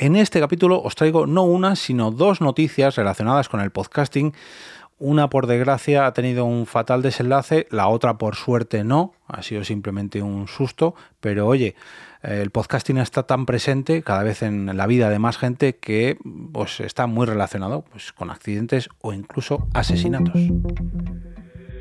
En este capítulo os traigo no una, sino dos noticias relacionadas con el podcasting. Una, por desgracia, ha tenido un fatal desenlace, la otra, por suerte, no. Ha sido simplemente un susto. Pero oye, el podcasting está tan presente cada vez en la vida de más gente que pues, está muy relacionado pues, con accidentes o incluso asesinatos.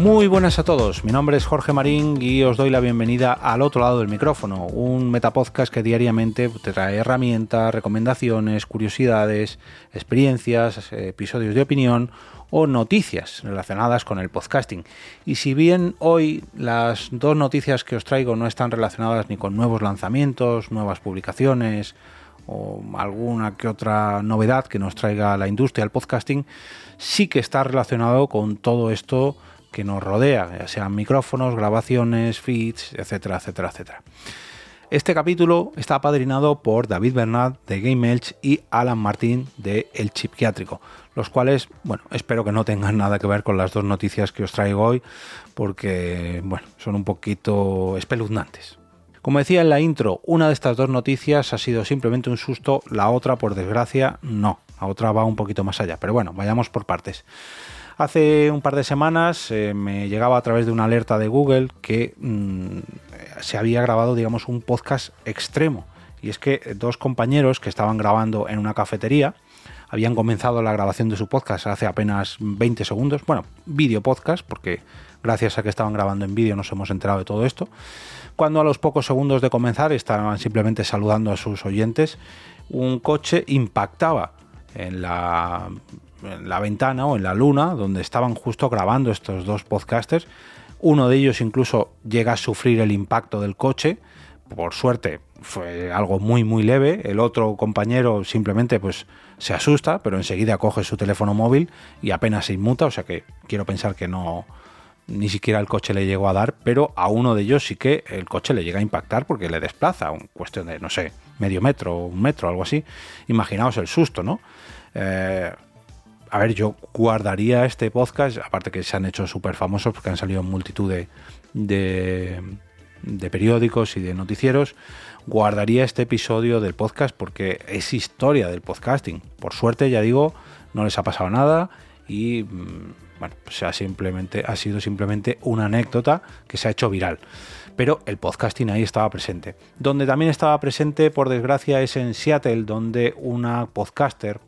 Muy buenas a todos, mi nombre es Jorge Marín y os doy la bienvenida al otro lado del micrófono, un metapodcast que diariamente te trae herramientas, recomendaciones, curiosidades, experiencias, episodios de opinión o noticias relacionadas con el podcasting. Y si bien hoy las dos noticias que os traigo no están relacionadas ni con nuevos lanzamientos, nuevas publicaciones o alguna que otra novedad que nos traiga la industria del podcasting, sí que está relacionado con todo esto que nos rodea, ya sean micrófonos, grabaciones, feeds, etcétera, etcétera, etcétera. Este capítulo está apadrinado por David Bernard de Game Elch y Alan Martín de El Chipquiátrico, los cuales, bueno, espero que no tengan nada que ver con las dos noticias que os traigo hoy, porque, bueno, son un poquito espeluznantes. Como decía en la intro, una de estas dos noticias ha sido simplemente un susto, la otra, por desgracia, no. La otra va un poquito más allá, pero bueno, vayamos por partes. Hace un par de semanas eh, me llegaba a través de una alerta de Google que mm, se había grabado, digamos, un podcast extremo. Y es que dos compañeros que estaban grabando en una cafetería habían comenzado la grabación de su podcast hace apenas 20 segundos. Bueno, vídeo podcast, porque gracias a que estaban grabando en vídeo nos hemos enterado de todo esto. Cuando a los pocos segundos de comenzar estaban simplemente saludando a sus oyentes, un coche impactaba en la en la ventana o en la luna donde estaban justo grabando estos dos podcasters. Uno de ellos incluso llega a sufrir el impacto del coche. Por suerte fue algo muy muy leve. El otro compañero simplemente pues se asusta, pero enseguida coge su teléfono móvil y apenas se inmuta. O sea que quiero pensar que no ni siquiera el coche le llegó a dar, pero a uno de ellos sí que el coche le llega a impactar porque le desplaza, un cuestión de, no sé, medio metro, un metro, algo así. Imaginaos el susto, ¿no? Eh, a ver, yo guardaría este podcast, aparte que se han hecho súper famosos porque han salido multitud de, periódicos y de noticieros, guardaría este episodio del podcast porque es historia del podcasting. Por suerte, ya digo, no les ha pasado nada y mm, bueno, pues simplemente, ha sido simplemente una anécdota que se ha hecho viral. Pero el podcasting ahí estaba presente. Donde también estaba presente, por desgracia, es en Seattle, donde una podcaster,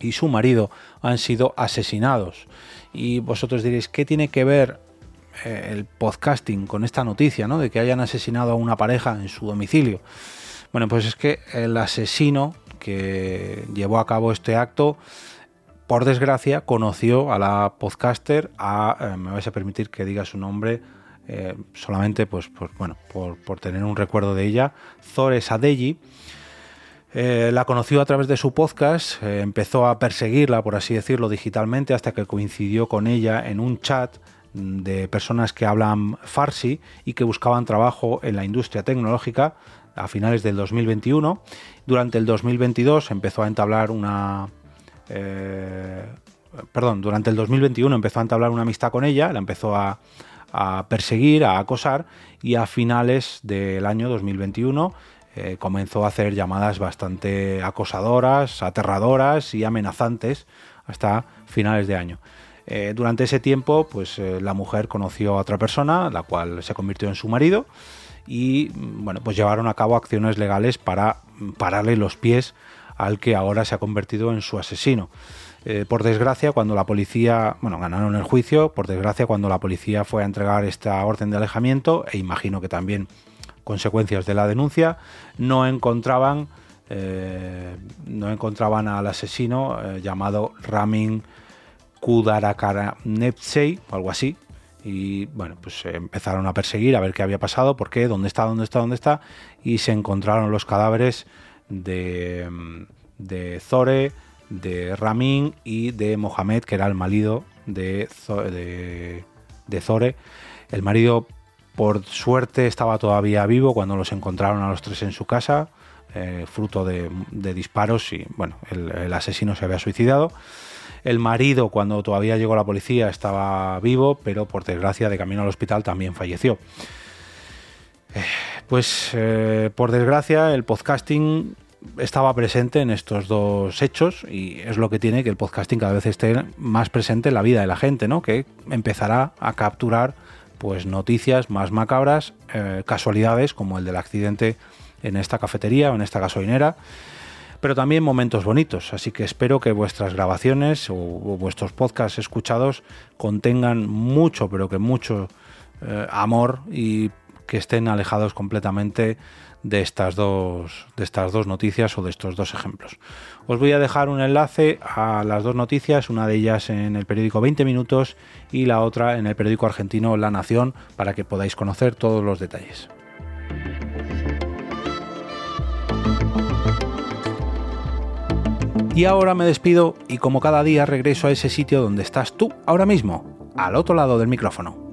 y su marido han sido asesinados. Y vosotros diréis, ¿qué tiene que ver eh, el podcasting con esta noticia, ¿no? De que hayan asesinado a una pareja en su domicilio. Bueno, pues es que el asesino que llevó a cabo este acto, por desgracia, conoció a la podcaster, a, eh, me vais a permitir que diga su nombre, eh, solamente pues, pues bueno, por, por, tener un recuerdo de ella, Zore Sadeji, eh, la conoció a través de su podcast, eh, empezó a perseguirla, por así decirlo, digitalmente, hasta que coincidió con ella en un chat de personas que hablan farsi y que buscaban trabajo en la industria tecnológica a finales del 2021. Durante el 2022 empezó a entablar una... Eh, perdón, durante el 2021 empezó a entablar una amistad con ella, la empezó a perseguir, a acosar y a finales del año 2021 eh, comenzó a hacer llamadas bastante acosadoras, aterradoras y amenazantes hasta finales de año. Eh, durante ese tiempo, pues eh, la mujer conoció a otra persona, la cual se convirtió en su marido, y mm, bueno, pues llevaron a cabo acciones legales para mm, pararle los pies al que ahora se ha convertido en su asesino. por desgracia, cuando la policía, bueno, ganaron el juicio, por desgracia, cuando la policía fue a entregar esta orden de alejamiento, e imagino que también consecuencias de la denuncia, no encontraban, eh, no encontraban al asesino eh, llamado Ramin Kudarakaranepsei o algo así. Y bueno, pues empezaron a perseguir a ver qué había pasado, por qué, dónde está, dónde está, dónde está. Y se encontraron los cadáveres de, de Zore, de Ramin y de Mohamed, que era el marido de, de Zore. El marido Por suerte estaba todavía vivo cuando los encontraron a los tres en su casa, eh, fruto de, disparos y bueno, el, asesino se había suicidado. El marido, cuando todavía llegó la policía, estaba vivo, pero por desgracia de camino al hospital también falleció. Eh, pues eh, por desgracia el podcasting estaba presente en estos dos hechos y es lo que tiene que el podcasting cada vez esté más presente en la vida de la gente, ¿no? Que empezará a capturar pues noticias más macabras, eh, casualidades como el del accidente en esta cafetería o en esta gasolinera, pero también momentos bonitos. Así que espero que vuestras grabaciones o, vuestros podcasts escuchados contengan mucho, pero que mucho eh, amor y que estén alejados completamente de estas dos de estas dos noticias o de estos dos ejemplos. Os voy a dejar un enlace a las dos noticias, una de ellas en el periódico 20 minutos y la otra en el periódico argentino La Nación para que podáis conocer todos los detalles. Y ahora me despido y como cada día regreso a ese sitio donde estás tú ahora mismo, al otro lado del micrófono.